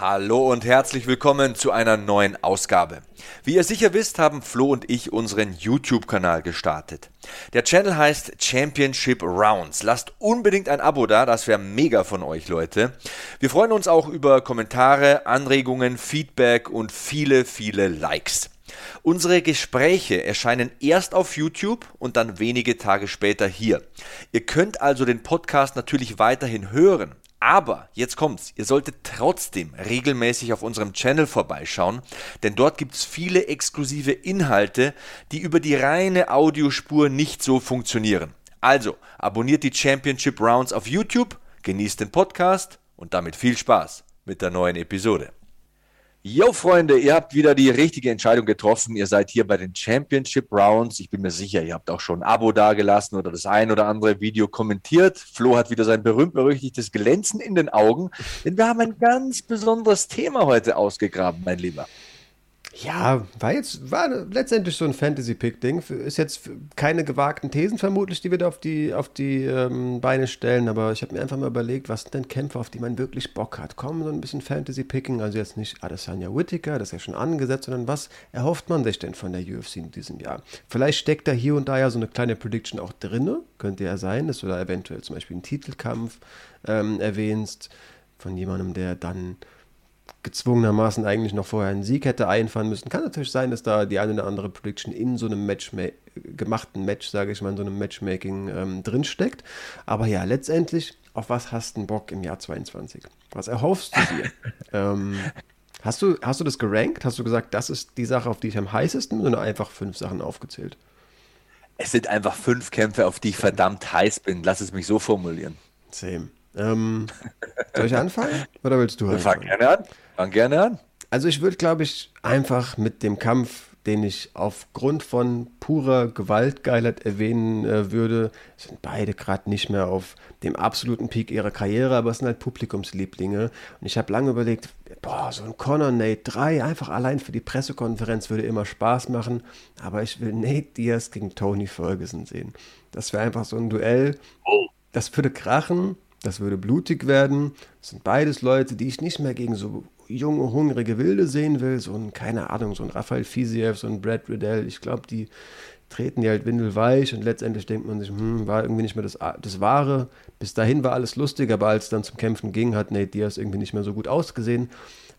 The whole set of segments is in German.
Hallo und herzlich willkommen zu einer neuen Ausgabe. Wie ihr sicher wisst, haben Flo und ich unseren YouTube-Kanal gestartet. Der Channel heißt Championship Rounds. Lasst unbedingt ein Abo da, das wäre mega von euch, Leute. Wir freuen uns auch über Kommentare, Anregungen, Feedback und viele, viele Likes. Unsere Gespräche erscheinen erst auf YouTube und dann wenige Tage später hier. Ihr könnt also den Podcast natürlich weiterhin hören, aber jetzt kommt's, ihr solltet trotzdem regelmäßig auf unserem Channel vorbeischauen, denn dort gibt's viele exklusive Inhalte, die über die reine Audiospur nicht so funktionieren. Also, abonniert die Championship Rounds auf YouTube, genießt den Podcast und damit viel Spaß mit der neuen Episode. Yo, Freunde, ihr habt wieder die richtige Entscheidung getroffen. Ihr seid hier bei den Championship Rounds. Ich bin mir sicher, ihr habt auch schon ein Abo dagelassen oder das ein oder andere Video kommentiert. Flo hat wieder sein berühmt-berüchtigtes Glänzen in den Augen, denn wir haben ein ganz besonderes Thema heute ausgegraben, mein Lieber. Ja, war jetzt, war letztendlich so ein Fantasy-Pick-Ding. Ist jetzt keine gewagten Thesen vermutlich, die wir da auf die, auf die ähm, Beine stellen, aber ich habe mir einfach mal überlegt, was sind denn Kämpfe, auf die man wirklich Bock hat? Kommen so ein bisschen Fantasy-Picking, also jetzt nicht Adesanya Whittaker, das ist ja schon angesetzt, sondern was erhofft man sich denn von der UFC in diesem Jahr? Vielleicht steckt da hier und da ja so eine kleine Prediction auch drin, könnte ja sein, dass du da eventuell zum Beispiel einen Titelkampf ähm, erwähnst von jemandem, der dann gezwungenermaßen eigentlich noch vorher einen Sieg hätte einfahren müssen. Kann natürlich sein, dass da die eine oder andere Prediction in so einem Match gemachten Match, sage ich mal, in so einem Matchmaking ähm, drinsteckt. Aber ja, letztendlich, auf was hast du Bock im Jahr 22? Was erhoffst du dir? ähm, hast, du, hast du das gerankt? Hast du gesagt, das ist die Sache, auf die ich am heißesten bin, oder einfach fünf Sachen aufgezählt? Es sind einfach fünf Kämpfe, auf die ich verdammt heiß bin. Lass es mich so formulieren. Same. Ähm, soll ich anfangen? Oder willst du anfangen? Fang gerne an. Fang gerne an. Also ich würde, glaube ich, einfach mit dem Kampf, den ich aufgrund von purer Gewaltgeilheit erwähnen äh, würde, sind beide gerade nicht mehr auf dem absoluten Peak ihrer Karriere, aber es sind halt Publikumslieblinge. Und ich habe lange überlegt, boah, so ein Conor Nate 3, einfach allein für die Pressekonferenz würde immer Spaß machen, aber ich will Nate Diaz gegen Tony Ferguson sehen. Das wäre einfach so ein Duell. Oh. Das würde krachen, das würde blutig werden. Das sind beides Leute, die ich nicht mehr gegen so junge, hungrige Wilde sehen will. So ein, keine Ahnung, so ein Raphael Fisiev, so ein Brad Riddell. Ich glaube, die treten die halt windelweich und letztendlich denkt man sich, hm, war irgendwie nicht mehr das, das Wahre. Bis dahin war alles lustig, aber als es dann zum Kämpfen ging, hat Nate Diaz irgendwie nicht mehr so gut ausgesehen.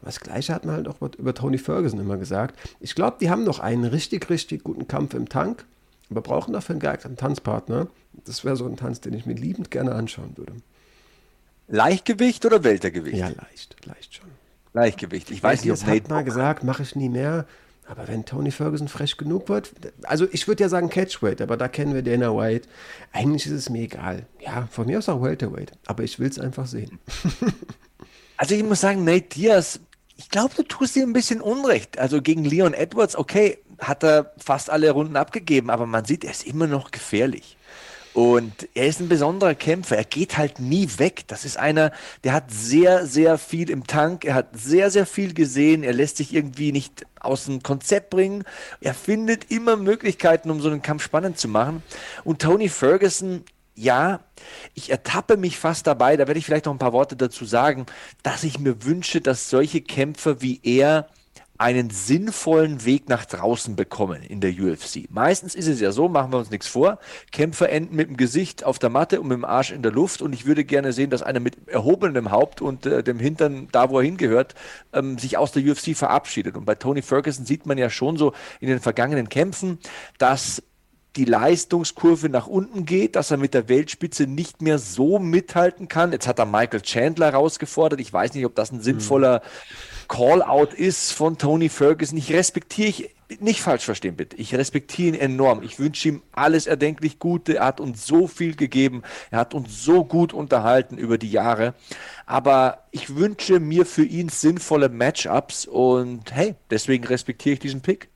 Das Gleiche hat man halt auch über Tony Ferguson immer gesagt. Ich glaube, die haben noch einen richtig, richtig guten Kampf im Tank, aber brauchen dafür einen geeigneten Tanzpartner. Das wäre so ein Tanz, den ich mir liebend gerne anschauen würde. Leichtgewicht oder Weltergewicht? Ja, leicht, leicht schon. Leichtgewicht. Ich weiß nicht, ob Nate hat mal gesagt, mache ich nie mehr. Aber wenn Tony Ferguson frech genug wird, also ich würde ja sagen Catchweight, aber da kennen wir Dana White. Eigentlich ist es mir egal. Ja, von mir aus auch Welterweight, aber ich will es einfach sehen. also ich muss sagen, Nate Diaz, ich glaube, du tust dir ein bisschen Unrecht. Also gegen Leon Edwards, okay, hat er fast alle Runden abgegeben, aber man sieht, er ist immer noch gefährlich. Und er ist ein besonderer Kämpfer. Er geht halt nie weg. Das ist einer, der hat sehr, sehr viel im Tank. Er hat sehr, sehr viel gesehen. Er lässt sich irgendwie nicht aus dem Konzept bringen. Er findet immer Möglichkeiten, um so einen Kampf spannend zu machen. Und Tony Ferguson, ja, ich ertappe mich fast dabei, da werde ich vielleicht noch ein paar Worte dazu sagen, dass ich mir wünsche, dass solche Kämpfer wie er einen sinnvollen Weg nach draußen bekommen in der UFC. Meistens ist es ja so, machen wir uns nichts vor, Kämpfer enden mit dem Gesicht auf der Matte und mit dem Arsch in der Luft und ich würde gerne sehen, dass einer mit erhobenem Haupt und äh, dem Hintern da, wo er hingehört, ähm, sich aus der UFC verabschiedet. Und bei Tony Ferguson sieht man ja schon so in den vergangenen Kämpfen, dass die Leistungskurve nach unten geht, dass er mit der Weltspitze nicht mehr so mithalten kann. Jetzt hat er Michael Chandler rausgefordert. Ich weiß nicht, ob das ein sinnvoller Call-out ist von Tony Ferguson. Ich respektiere ich nicht falsch verstehen, bitte. Ich respektiere ihn enorm. Ich wünsche ihm alles erdenklich Gute. Er hat uns so viel gegeben. Er hat uns so gut unterhalten über die Jahre. Aber ich wünsche mir für ihn sinnvolle Matchups und hey, deswegen respektiere ich diesen Pick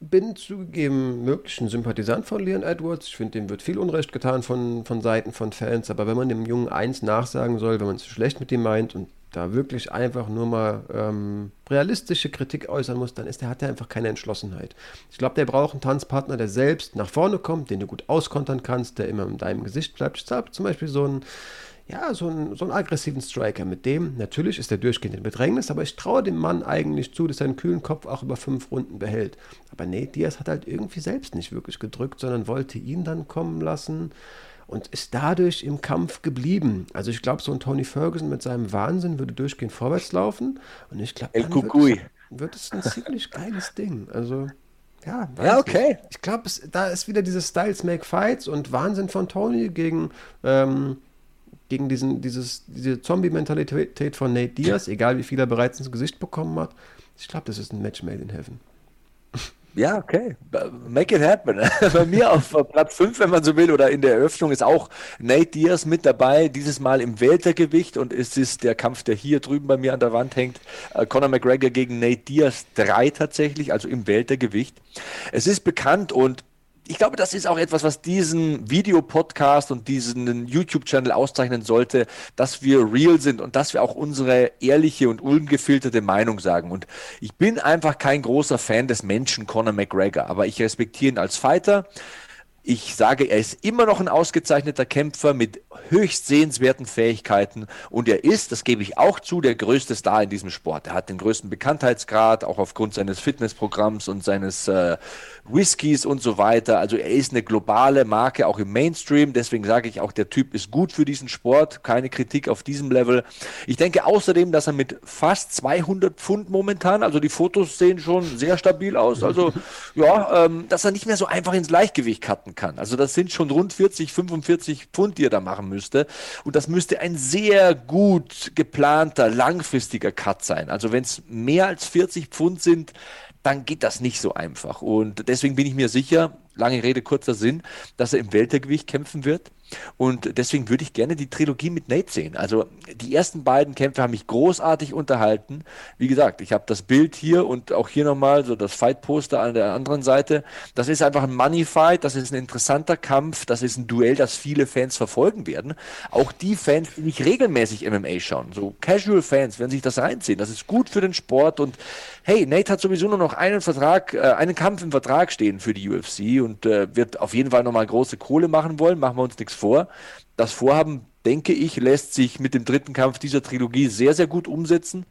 bin zugegeben möglichen Sympathisant von Leon Edwards. Ich finde, dem wird viel Unrecht getan von, von Seiten von Fans. Aber wenn man dem Jungen eins nachsagen soll, wenn man es schlecht mit ihm meint und da wirklich einfach nur mal ähm, realistische Kritik äußern muss, dann ist der, hat er einfach keine Entschlossenheit. Ich glaube, der braucht einen Tanzpartner, der selbst nach vorne kommt, den du gut auskontern kannst, der immer in deinem Gesicht bleibt. Ich glaube zum Beispiel so ein ja, so einen, so einen aggressiven Striker. Mit dem, natürlich ist er durchgehend in Bedrängnis, aber ich traue dem Mann eigentlich zu, dass er einen kühlen Kopf auch über fünf Runden behält. Aber nee, Diaz hat halt irgendwie selbst nicht wirklich gedrückt, sondern wollte ihn dann kommen lassen und ist dadurch im Kampf geblieben. Also ich glaube, so ein Tony Ferguson mit seinem Wahnsinn würde durchgehend vorwärts laufen und ich glaube, dann wird, wird es ein ziemlich geiles Ding. Also ja, ja okay. Nicht. Ich glaube, da ist wieder dieses Styles Make Fights und Wahnsinn von Tony gegen ähm, gegen diesen, dieses, diese Zombie-Mentalität von Nate Diaz, egal wie viel er bereits ins Gesicht bekommen hat. Ich glaube, das ist ein Match made in heaven. Ja, okay. Make it happen. Bei mir auf Platz 5, wenn man so will, oder in der Eröffnung ist auch Nate Diaz mit dabei, dieses Mal im Weltergewicht und es ist der Kampf, der hier drüben bei mir an der Wand hängt. Äh, Conor McGregor gegen Nate Diaz 3 tatsächlich, also im Weltergewicht. Es ist bekannt und ich glaube, das ist auch etwas, was diesen Videopodcast und diesen YouTube-Channel auszeichnen sollte, dass wir real sind und dass wir auch unsere ehrliche und ungefilterte Meinung sagen. Und ich bin einfach kein großer Fan des Menschen Conor McGregor, aber ich respektiere ihn als Fighter. Ich sage, er ist immer noch ein ausgezeichneter Kämpfer mit höchst sehenswerten Fähigkeiten und er ist, das gebe ich auch zu, der größte Star in diesem Sport. Er hat den größten Bekanntheitsgrad, auch aufgrund seines Fitnessprogramms und seines äh, Whiskys und so weiter. Also er ist eine globale Marke, auch im Mainstream. Deswegen sage ich auch, der Typ ist gut für diesen Sport. Keine Kritik auf diesem Level. Ich denke außerdem, dass er mit fast 200 Pfund momentan, also die Fotos sehen schon sehr stabil aus. Also ja, ähm, dass er nicht mehr so einfach ins Leichtgewicht cutten kann. Also das sind schon rund 40, 45 Pfund, die er da machen müsste. Und das müsste ein sehr gut geplanter, langfristiger Cut sein. Also wenn es mehr als 40 Pfund sind, dann geht das nicht so einfach. Und deswegen bin ich mir sicher, lange Rede, kurzer Sinn, dass er im Weltergewicht kämpfen wird. Und deswegen würde ich gerne die Trilogie mit Nate sehen. Also die ersten beiden Kämpfe haben mich großartig unterhalten. Wie gesagt, ich habe das Bild hier und auch hier nochmal so das Fight-Poster an der anderen Seite. Das ist einfach ein Money-Fight, das ist ein interessanter Kampf, das ist ein Duell, das viele Fans verfolgen werden. Auch die Fans, die nicht regelmäßig MMA schauen, so Casual-Fans, werden sich das reinziehen. Das ist gut für den Sport und hey, Nate hat sowieso nur noch einen Vertrag, äh, einen Kampf im Vertrag stehen für die UFC und äh, wird auf jeden Fall nochmal große Kohle machen wollen, machen wir uns nichts vor. Das Vorhaben, denke ich, lässt sich mit dem dritten Kampf dieser Trilogie sehr, sehr gut umsetzen.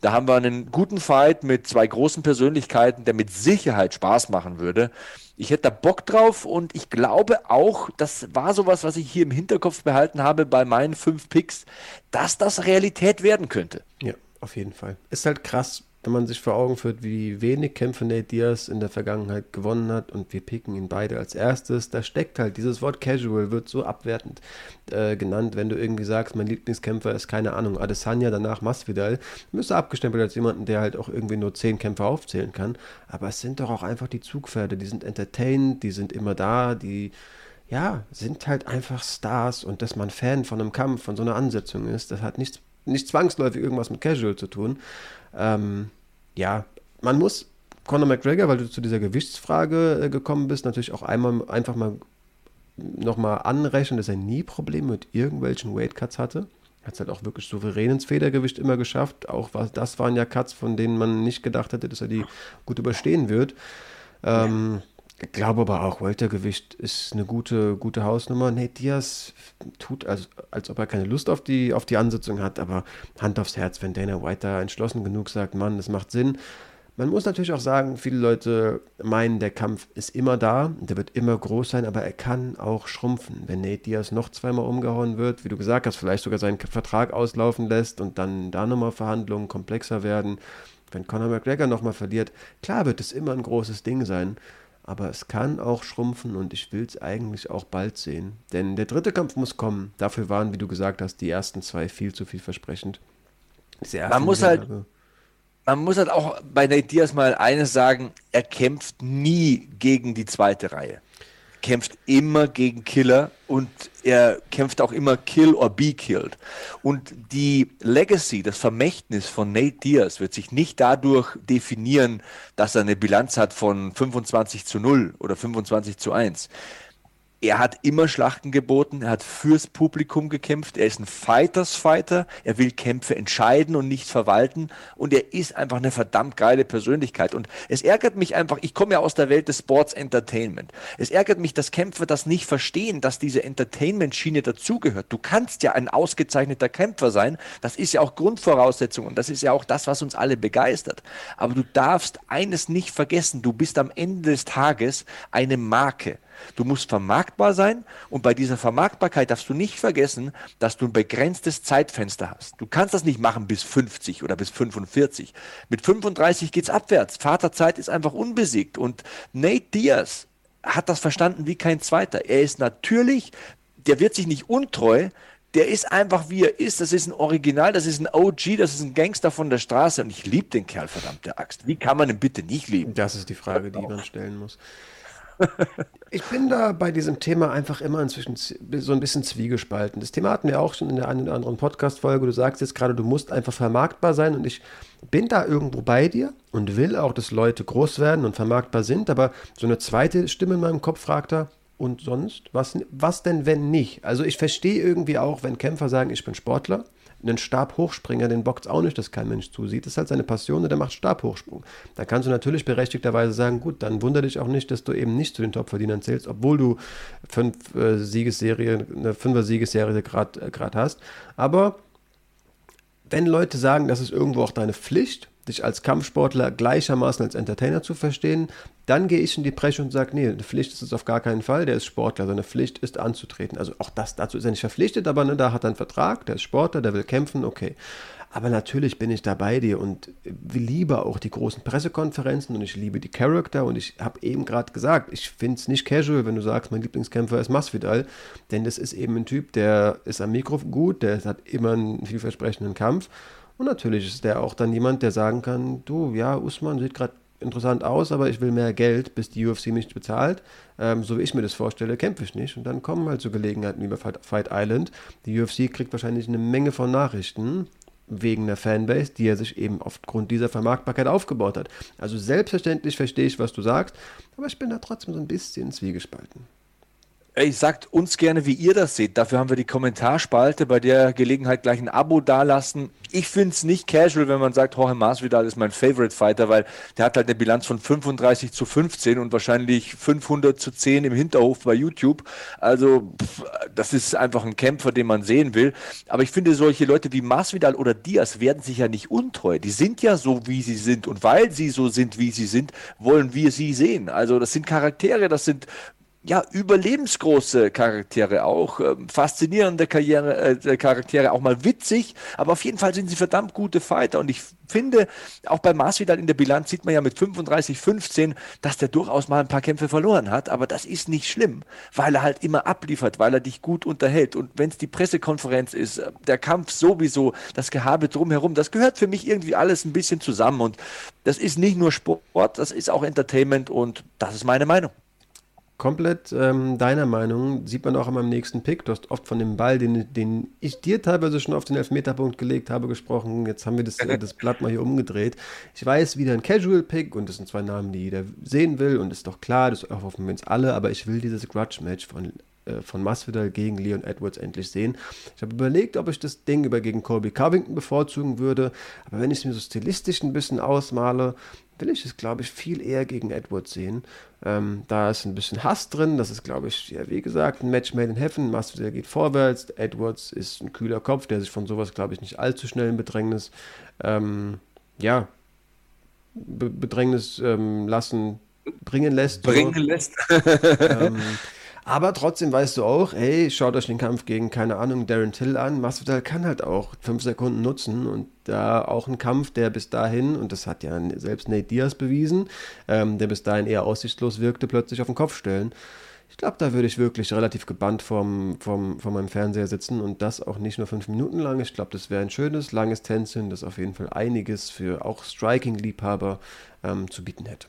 Da haben wir einen guten Fight mit zwei großen Persönlichkeiten, der mit Sicherheit Spaß machen würde. Ich hätte da Bock drauf und ich glaube auch, das war sowas, was ich hier im Hinterkopf behalten habe bei meinen fünf Picks, dass das Realität werden könnte. Ja, auf jeden Fall. Ist halt krass, wenn man sich vor Augen führt, wie wenig Kämpfe Nate Diaz in der Vergangenheit gewonnen hat und wir picken ihn beide als erstes, da steckt halt dieses Wort Casual, wird so abwertend äh, genannt, wenn du irgendwie sagst, mein Lieblingskämpfer ist keine Ahnung, Adesanya, danach Masvidal, müsste abgestempelt als jemanden, der halt auch irgendwie nur zehn Kämpfe aufzählen kann, aber es sind doch auch einfach die Zugpferde, die sind entertained, die sind immer da, die ja, sind halt einfach Stars und dass man Fan von einem Kampf, von so einer Ansetzung ist, das hat nichts, nicht zwangsläufig irgendwas mit Casual zu tun. Ähm, ja, man muss Conor McGregor, weil du zu dieser Gewichtsfrage äh, gekommen bist, natürlich auch einmal einfach mal nochmal anrechnen, dass er nie Probleme mit irgendwelchen Weightcuts hatte. Hat es halt auch wirklich souverän ins Federgewicht immer geschafft. Auch was, das waren ja Cuts, von denen man nicht gedacht hätte, dass er die gut überstehen wird. Ähm, Ich glaube aber auch, Weltergewicht ist eine gute, gute Hausnummer. Nate Diaz tut, als, als ob er keine Lust auf die, auf die Ansitzung hat, aber Hand aufs Herz, wenn Dana White da entschlossen genug sagt, Mann, das macht Sinn. Man muss natürlich auch sagen, viele Leute meinen, der Kampf ist immer da, der wird immer groß sein, aber er kann auch schrumpfen. Wenn Nate Diaz noch zweimal umgehauen wird, wie du gesagt hast, vielleicht sogar seinen Vertrag auslaufen lässt und dann da nochmal Verhandlungen komplexer werden, wenn Conor McGregor nochmal verliert, klar wird es immer ein großes Ding sein aber es kann auch schrumpfen und ich will es eigentlich auch bald sehen. Denn der dritte Kampf muss kommen. Dafür waren, wie du gesagt hast, die ersten zwei viel zu vielversprechend. Man muss halt, man muss halt auch bei Nate Diaz mal eines sagen, er kämpft nie gegen die zweite Reihe kämpft immer gegen Killer und er kämpft auch immer Kill or Be Killed. Und die Legacy, das Vermächtnis von Nate Diaz wird sich nicht dadurch definieren, dass er eine Bilanz hat von 25 zu 0 oder 25 zu 1 er hat immer Schlachten geboten, er hat fürs Publikum gekämpft, er ist ein Fighters-Fighter, er will Kämpfe entscheiden und nicht verwalten und er ist einfach eine verdammt geile Persönlichkeit. Und es ärgert mich einfach, ich komme ja aus der Welt des Sports Entertainment. Es ärgert mich, dass Kämpfer das nicht verstehen, dass diese Entertainment-Schiene dazugehört. Du kannst ja ein ausgezeichneter Kämpfer sein, das ist ja auch Grundvoraussetzung und das ist ja auch das, was uns alle begeistert. Aber du darfst eines nicht vergessen, du bist am Ende des Tages eine Marke. Du musst vermarktbar sein und bei dieser Vermarktbarkeit darfst du nicht vergessen, dass du ein begrenztes Zeitfenster hast. Du kannst das nicht machen bis 50 oder bis 45. Mit 35 geht's abwärts. Vaterzeit ist einfach unbesiegt und Nate Diaz hat das verstanden wie kein zweiter. Er ist natürlich, der wird sich nicht untreu, der ist einfach wie er ist. Das ist ein Original, das ist ein OG, das ist ein Gangster von der Straße und ich liebe den Kerl, verdammte Axt. Wie kann man ihn bitte nicht lieben? Das ist die Frage, die man stellen muss ich bin da bei diesem Thema einfach immer inzwischen so ein bisschen zwiegespalten. Das Thema hatten wir auch schon in der einen oder anderen Podcast-Folge. Du sagst jetzt gerade, du musst einfach vermarktbar sein und ich bin da irgendwo bei dir und will auch, dass Leute groß werden und vermarktbar sind, aber so eine zweite Stimme in meinem Kopf fragt da, und sonst? Was, was denn, wenn nicht? Also ich verstehe irgendwie auch, wenn Kämpfer sagen, ich bin Sportler einen Stabhochspringer, den bockt auch nicht, dass kein Mensch zusieht. Das ist halt seine Passion und der macht Stabhochsprung. Da kannst du natürlich berechtigterweise sagen, gut, dann wundere dich auch nicht, dass du eben nicht zu den Topverdienern zählst, obwohl du fünf äh, Siegesserie, eine fünfer Siegesserie gerade äh, hast. Aber wenn Leute sagen, das ist irgendwo auch deine Pflicht, dich als Kampfsportler gleichermaßen als Entertainer zu verstehen, dann gehe ich in die Presse und sage, nee, eine Pflicht ist es auf gar keinen Fall, der ist Sportler, seine Pflicht ist anzutreten. Also auch das, dazu ist er nicht verpflichtet, aber ne, da hat er einen Vertrag, der ist Sportler, der will kämpfen, okay. Aber natürlich bin ich da bei dir und liebe auch die großen Pressekonferenzen und ich liebe die Charakter und ich habe eben gerade gesagt, ich finde es nicht casual, wenn du sagst, mein Lieblingskämpfer ist Masvidal, denn das ist eben ein Typ, der ist am Mikro gut, der hat immer einen vielversprechenden Kampf und natürlich ist der auch dann jemand, der sagen kann, du, ja, Usman sieht gerade interessant aus, aber ich will mehr Geld, bis die UFC mich bezahlt. Ähm, so wie ich mir das vorstelle, kämpfe ich nicht. Und dann kommen halt so Gelegenheiten wie bei Fight Island. Die UFC kriegt wahrscheinlich eine Menge von Nachrichten wegen der Fanbase, die er sich eben aufgrund dieser Vermarktbarkeit aufgebaut hat. Also selbstverständlich verstehe ich, was du sagst, aber ich bin da trotzdem so ein bisschen zwiegespalten. Ey, sagt uns gerne, wie ihr das seht. Dafür haben wir die Kommentarspalte. Bei der Gelegenheit gleich ein Abo dalassen. Ich finde es nicht casual, wenn man sagt, Jorge Masvidal ist mein Favorite Fighter, weil der hat halt eine Bilanz von 35 zu 15 und wahrscheinlich 500 zu 10 im Hinterhof bei YouTube. Also, pff, das ist einfach ein Kämpfer, den man sehen will. Aber ich finde, solche Leute wie Masvidal oder Diaz werden sich ja nicht untreu. Die sind ja so, wie sie sind. Und weil sie so sind, wie sie sind, wollen wir sie sehen. Also, das sind Charaktere, das sind ja, überlebensgroße Charaktere auch, äh, faszinierende Karriere, äh, Charaktere, auch mal witzig, aber auf jeden Fall sind sie verdammt gute Fighter. Und ich finde, auch bei Masvidal in der Bilanz sieht man ja mit 35, 15, dass der durchaus mal ein paar Kämpfe verloren hat, aber das ist nicht schlimm, weil er halt immer abliefert, weil er dich gut unterhält. Und wenn es die Pressekonferenz ist, äh, der Kampf sowieso, das Gehabe drumherum, das gehört für mich irgendwie alles ein bisschen zusammen. Und das ist nicht nur Sport, das ist auch Entertainment und das ist meine Meinung komplett ähm, deiner Meinung. Sieht man auch an meinem nächsten Pick. Du hast oft von dem Ball, den, den ich dir teilweise schon auf den Elfmeterpunkt gelegt habe, gesprochen. Jetzt haben wir das, das Blatt mal hier umgedreht. Ich weiß, wieder ein Casual-Pick und das sind zwei Namen, die jeder sehen will und ist doch klar, das hoffen wir uns alle, aber ich will dieses Grudge-Match von äh, von Masvidal gegen Leon Edwards endlich sehen. Ich habe überlegt, ob ich das Ding über gegen Colby Covington bevorzugen würde, aber wenn ich es mir so stilistisch ein bisschen ausmale, will ich es, glaube ich, viel eher gegen Edwards sehen. Ähm, da ist ein bisschen Hass drin. Das ist, glaube ich, ja, wie gesagt, ein Match made in heaven. Masvidal geht vorwärts. Edwards ist ein kühler Kopf, der sich von sowas, glaube ich, nicht allzu schnell in Bedrängnis, ähm, ja, Be Bedrängnis ähm, lassen, bringen lässt. Bringen so. lässt. aber trotzdem weißt du auch, hey, schaut euch den Kampf gegen, keine Ahnung, Darren Till an. Masvidal kann halt auch fünf Sekunden nutzen und da auch ein Kampf, der bis dahin, und das hat ja selbst Nate Diaz bewiesen, ähm, der bis dahin eher aussichtslos wirkte, plötzlich auf den Kopf stellen. Ich glaube, da würde ich wirklich relativ gebannt vom, vom, vor meinem Fernseher sitzen und das auch nicht nur fünf Minuten lang. Ich glaube, das wäre ein schönes, langes Tänzchen, das auf jeden Fall einiges für auch Striking-Liebhaber ähm, zu bieten hätte.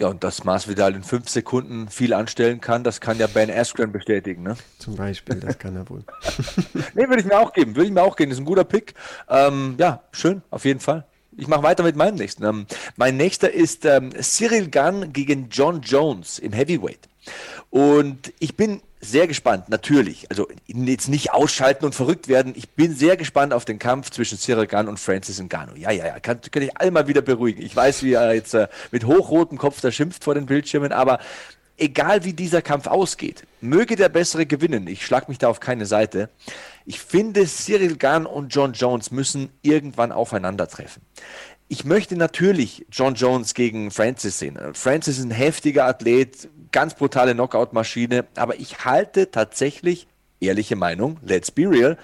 Ja, und dass Masvidal in fünf Sekunden viel anstellen kann, das kann ja Ben Askren bestätigen, ne? Zum Beispiel, das kann er wohl. nee, würde ich mir auch geben, würde ich mir auch geben. Das ist ein guter Pick. Ähm, ja, schön, auf jeden Fall. Ich mache weiter mit meinem nächsten. Ähm, mein nächster ist ähm, Cyril Gunn gegen John Jones im Heavyweight. Und ich bin sehr gespannt, natürlich. Also jetzt nicht ausschalten und verrückt werden. Ich bin sehr gespannt auf den Kampf zwischen Cyril Gunn und Francis Ngannou. Ja, ja, ja, kann, kann ich mal wieder beruhigen. Ich weiß, wie er jetzt äh, mit hochrotem Kopf da schimpft vor den Bildschirmen, aber egal wie dieser Kampf ausgeht, möge der Bessere gewinnen. Ich schlag mich da auf keine Seite. Ich finde, Cyril Gunn und John Jones müssen irgendwann aufeinandertreffen. Ich möchte natürlich John Jones gegen Francis sehen. Francis ist ein heftiger Athlet, ganz brutale Knockout-Maschine, aber ich halte tatsächlich, ehrliche Meinung, let's be real,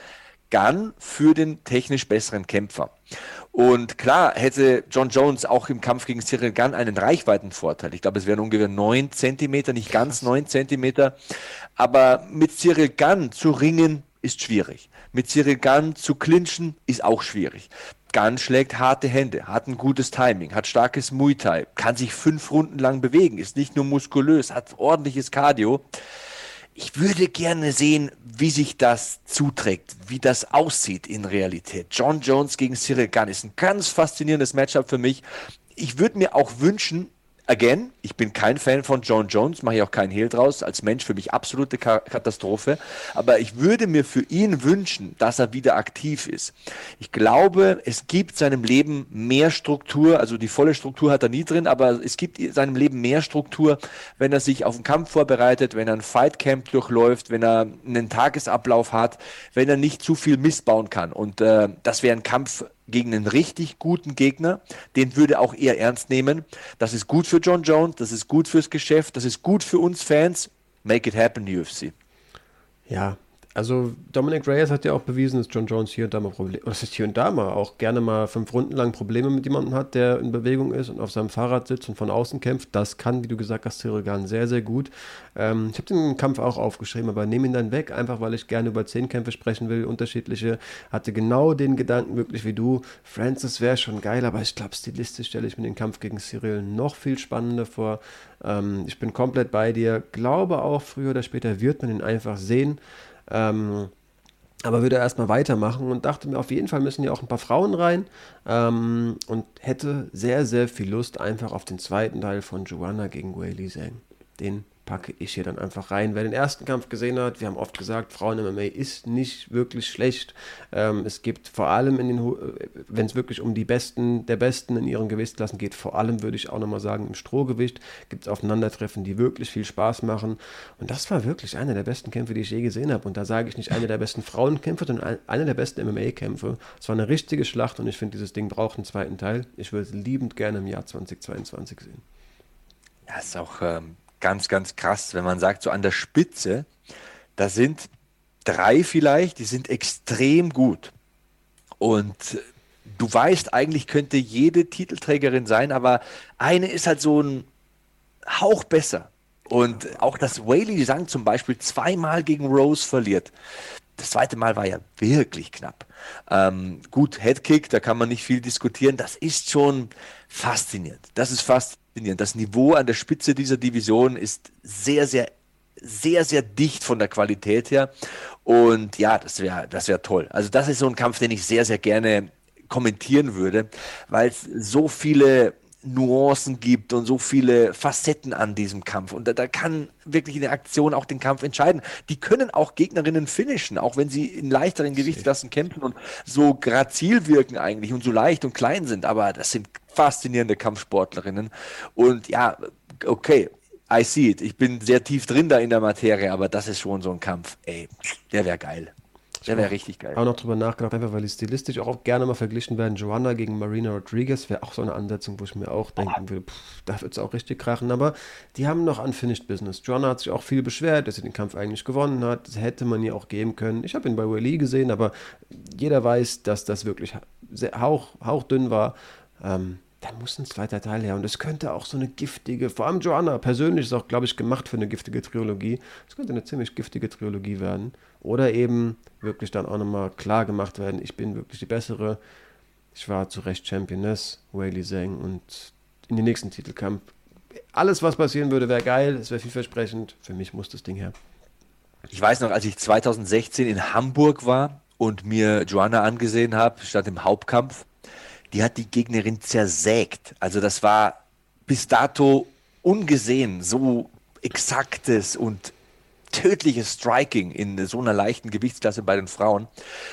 Gunn für den technisch besseren Kämpfer. Und klar hätte John Jones auch im Kampf gegen Cyril Gunn einen Reichweitenvorteil. Ich glaube, es wären ungefähr neun Zentimeter, nicht ganz neun Zentimeter. Aber mit Cyril Gunn zu ringen ist schwierig. Mit Cyril Gunn zu clinchen ist auch schwierig. Gunn schlägt harte Hände, hat ein gutes Timing, hat starkes Muay Thai, kann sich fünf Runden lang bewegen, ist nicht nur muskulös, hat ordentliches Cardio. Ich würde gerne sehen, wie sich das zuträgt, wie das aussieht in Realität. John Jones gegen Cyril Gunn ist ein ganz faszinierendes Matchup für mich. Ich würde mir auch wünschen, again, ich bin kein Fan von John Jones, mache ich auch keinen Hehl draus, als Mensch für mich absolute Katastrophe, aber ich würde mir für ihn wünschen, dass er wieder aktiv ist. Ich glaube, es gibt seinem Leben mehr Struktur, also die volle Struktur hat er nie drin, aber es gibt seinem Leben mehr Struktur, wenn er sich auf einen Kampf vorbereitet, wenn er ein Fightcamp durchläuft, wenn er einen Tagesablauf hat, wenn er nicht zu viel missbauen kann und äh, das wäre ein Kampf gegen einen richtig guten Gegner, den würde auch eher ernst nehmen. Das ist gut für John Jones, das ist gut fürs Geschäft, das ist gut für uns Fans. Make it happen, UFC. Ja, also Dominic Reyes hat ja auch bewiesen, dass John Jones hier und da mal Probleme, oder ist hier und da mal auch gerne mal fünf Runden lang Probleme mit jemandem hat, der in Bewegung ist und auf seinem Fahrrad sitzt und von außen kämpft. Das kann, wie du gesagt hast, Cyril Gahn sehr, sehr gut. Ähm, ich habe den Kampf auch aufgeschrieben, aber nehme ihn dann weg, einfach weil ich gerne über zehn Kämpfe sprechen will, unterschiedliche. Hatte genau den Gedanken wirklich wie du. Francis wäre schon geil, aber ich glaube, stilistisch stelle ich mir den Kampf gegen Cyril noch viel spannender vor. Ähm, ich bin komplett bei dir. Glaube auch, früher oder später wird man ihn einfach sehen. Ähm, aber würde erstmal weitermachen und dachte mir, auf jeden Fall müssen ja auch ein paar Frauen rein ähm, und hätte sehr, sehr viel Lust einfach auf den zweiten Teil von Joanna gegen Whaley Zhang. Den packe ich hier dann einfach rein. Wer den ersten Kampf gesehen hat, wir haben oft gesagt, Frauen-MMA ist nicht wirklich schlecht. Ähm, es gibt vor allem in den, äh, wenn es wirklich um die Besten der Besten in ihren Gewichtsklassen geht, vor allem würde ich auch nochmal sagen, im Strohgewicht gibt es Aufeinandertreffen, die wirklich viel Spaß machen. Und das war wirklich einer der besten Kämpfe, die ich je gesehen habe. Und da sage ich nicht einer der besten Frauenkämpfe, sondern einer der besten MMA-Kämpfe. Es war eine richtige Schlacht und ich finde, dieses Ding braucht einen zweiten Teil. Ich würde es liebend gerne im Jahr 2022 sehen. Ja, ist auch ähm, ganz, ganz krass, wenn man sagt, so an der Spitze, da sind drei vielleicht, die sind extrem gut. Und du weißt, eigentlich könnte jede Titelträgerin sein, aber eine ist halt so ein Hauch besser. Und auch dass Whaley Sang zum Beispiel zweimal gegen Rose verliert. Das zweite Mal war ja wirklich knapp. Ähm, gut, Headkick, da kann man nicht viel diskutieren. Das ist schon faszinierend. Das ist faszinierend faszinierend. Das Niveau an der Spitze dieser Division ist sehr, sehr, sehr, sehr dicht von der Qualität her. Und ja, das wäre das wär toll. Also das ist so ein Kampf, den ich sehr, sehr gerne kommentieren würde, weil es so viele Nuancen gibt und so viele Facetten an diesem Kampf. Und da, da kann wirklich eine Aktion auch den Kampf entscheiden. Die können auch Gegnerinnen finishen, auch wenn sie in leichteren Gewichtsklassen kämpfen und so grazil wirken eigentlich und so leicht und klein sind. Aber das sind faszinierende Kampfsportlerinnen. Und ja, okay, I see it. Ich bin sehr tief drin da in der Materie, aber das ist schon so ein Kampf. Ey, der wäre geil. Der wäre richtig geil. Auch noch drüber nachgedacht, einfach weil die stilistisch auch gerne mal verglichen werden. Joanna gegen Marina Rodriguez wäre auch so eine Ansetzung, wo ich mir auch denken würde, pff, da wird es auch richtig krachen. Aber die haben noch Unfinished Business. Joanna hat sich auch viel beschwert, dass sie den Kampf eigentlich gewonnen hat. Das hätte man ihr auch geben können. Ich habe ihn bei Wiley gesehen, aber jeder weiß, dass das wirklich sehr hauch, hauchdünn war. Ähm, da muss ein zweiter Teil her. Und es könnte auch so eine giftige, vor allem Joanna persönlich ist auch, glaube ich, gemacht für eine giftige Trilogie. Es könnte eine ziemlich giftige Trilogie werden. Oder eben wirklich dann auch nochmal klar gemacht werden, ich bin wirklich die bessere. Ich war zu Recht Championess, Whaley Zhang und in den nächsten Titelkampf. Alles, was passieren würde, wäre geil, es wäre vielversprechend. Für mich muss das Ding her. Ich weiß noch, als ich 2016 in Hamburg war und mir Joanna angesehen habe, statt im Hauptkampf, die hat die Gegnerin zersägt. Also das war bis dato ungesehen, so exaktes und tödliches Striking in so einer leichten Gewichtsklasse bei den Frauen.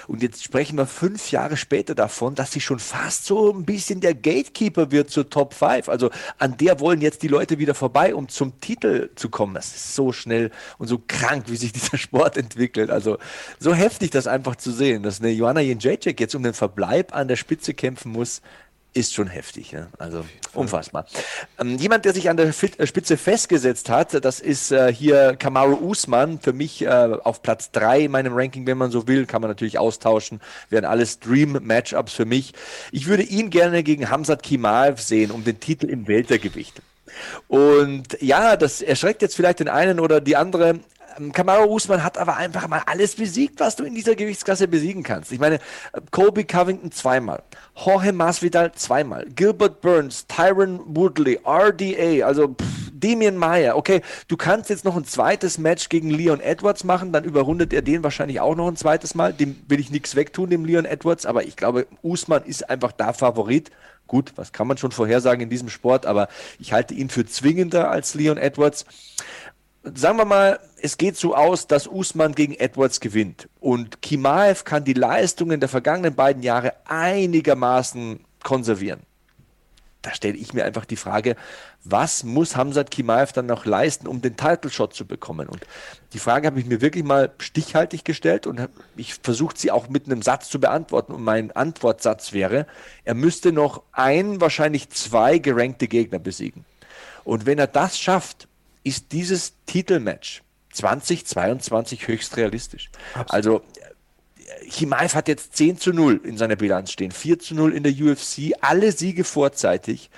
Und jetzt sprechen wir fünf Jahre später davon, dass sie schon fast so ein bisschen der Gatekeeper wird zur Top 5. Also an der wollen jetzt die Leute wieder vorbei, um zum Titel zu kommen. Das ist so schnell und so krank, wie sich dieser Sport entwickelt. Also so heftig, das einfach zu sehen, dass eine Joanna Jędrzejczyk jetzt um den Verbleib an der Spitze kämpfen muss ist schon heftig. Ja? Also unfassbar. Ähm, jemand, der sich an der äh, Spitze festgesetzt hat, das ist äh, hier Kamaru Usman. Für mich äh, auf Platz 3 in meinem Ranking, wenn man so will. Kann man natürlich austauschen. Wären alles Dream-Matchups für mich. Ich würde ihn gerne gegen Hamzat Kimaev sehen, um den Titel im Weltergewicht. Und ja, das erschreckt jetzt vielleicht den einen oder die andere. Ähm, Kamaru Usman hat aber einfach mal alles besiegt, was du in dieser Gewichtsklasse besiegen kannst. Ich meine, Kobe Covington zweimal, Jorge Masvidal zweimal, Gilbert Burns, Tyron Woodley, RDA, also pff, Damien Meyer. Okay, du kannst jetzt noch ein zweites Match gegen Leon Edwards machen, dann überrundet er den wahrscheinlich auch noch ein zweites Mal. Dem will ich nichts wegtun, dem Leon Edwards, aber ich glaube, Usman ist einfach da Favorit. Gut, was kann man schon vorhersagen in diesem Sport, aber ich halte ihn für zwingender als Leon Edwards sagen wir mal, es geht so aus, dass Usman gegen Edwards gewinnt und Kimaev kann die Leistungen der vergangenen beiden Jahre einigermaßen konservieren. Da stelle ich mir einfach die Frage, was muss Hamzat Kimaev dann noch leisten, um den Title Shot zu bekommen? Und die Frage habe ich mir wirklich mal stichhaltig gestellt und ich versucht sie auch mit einem Satz zu beantworten. Und mein Antwortsatz wäre, er müsste noch ein, wahrscheinlich zwei gerankte Gegner besiegen. Und wenn er das schafft, ist dieses Titelmatch 2022 höchst realistisch. Absolut. Also Himaev hat jetzt 10 zu 0 in seiner Bilanz stehen, 4 zu 0 in der UFC, alle Siege vorzeitig.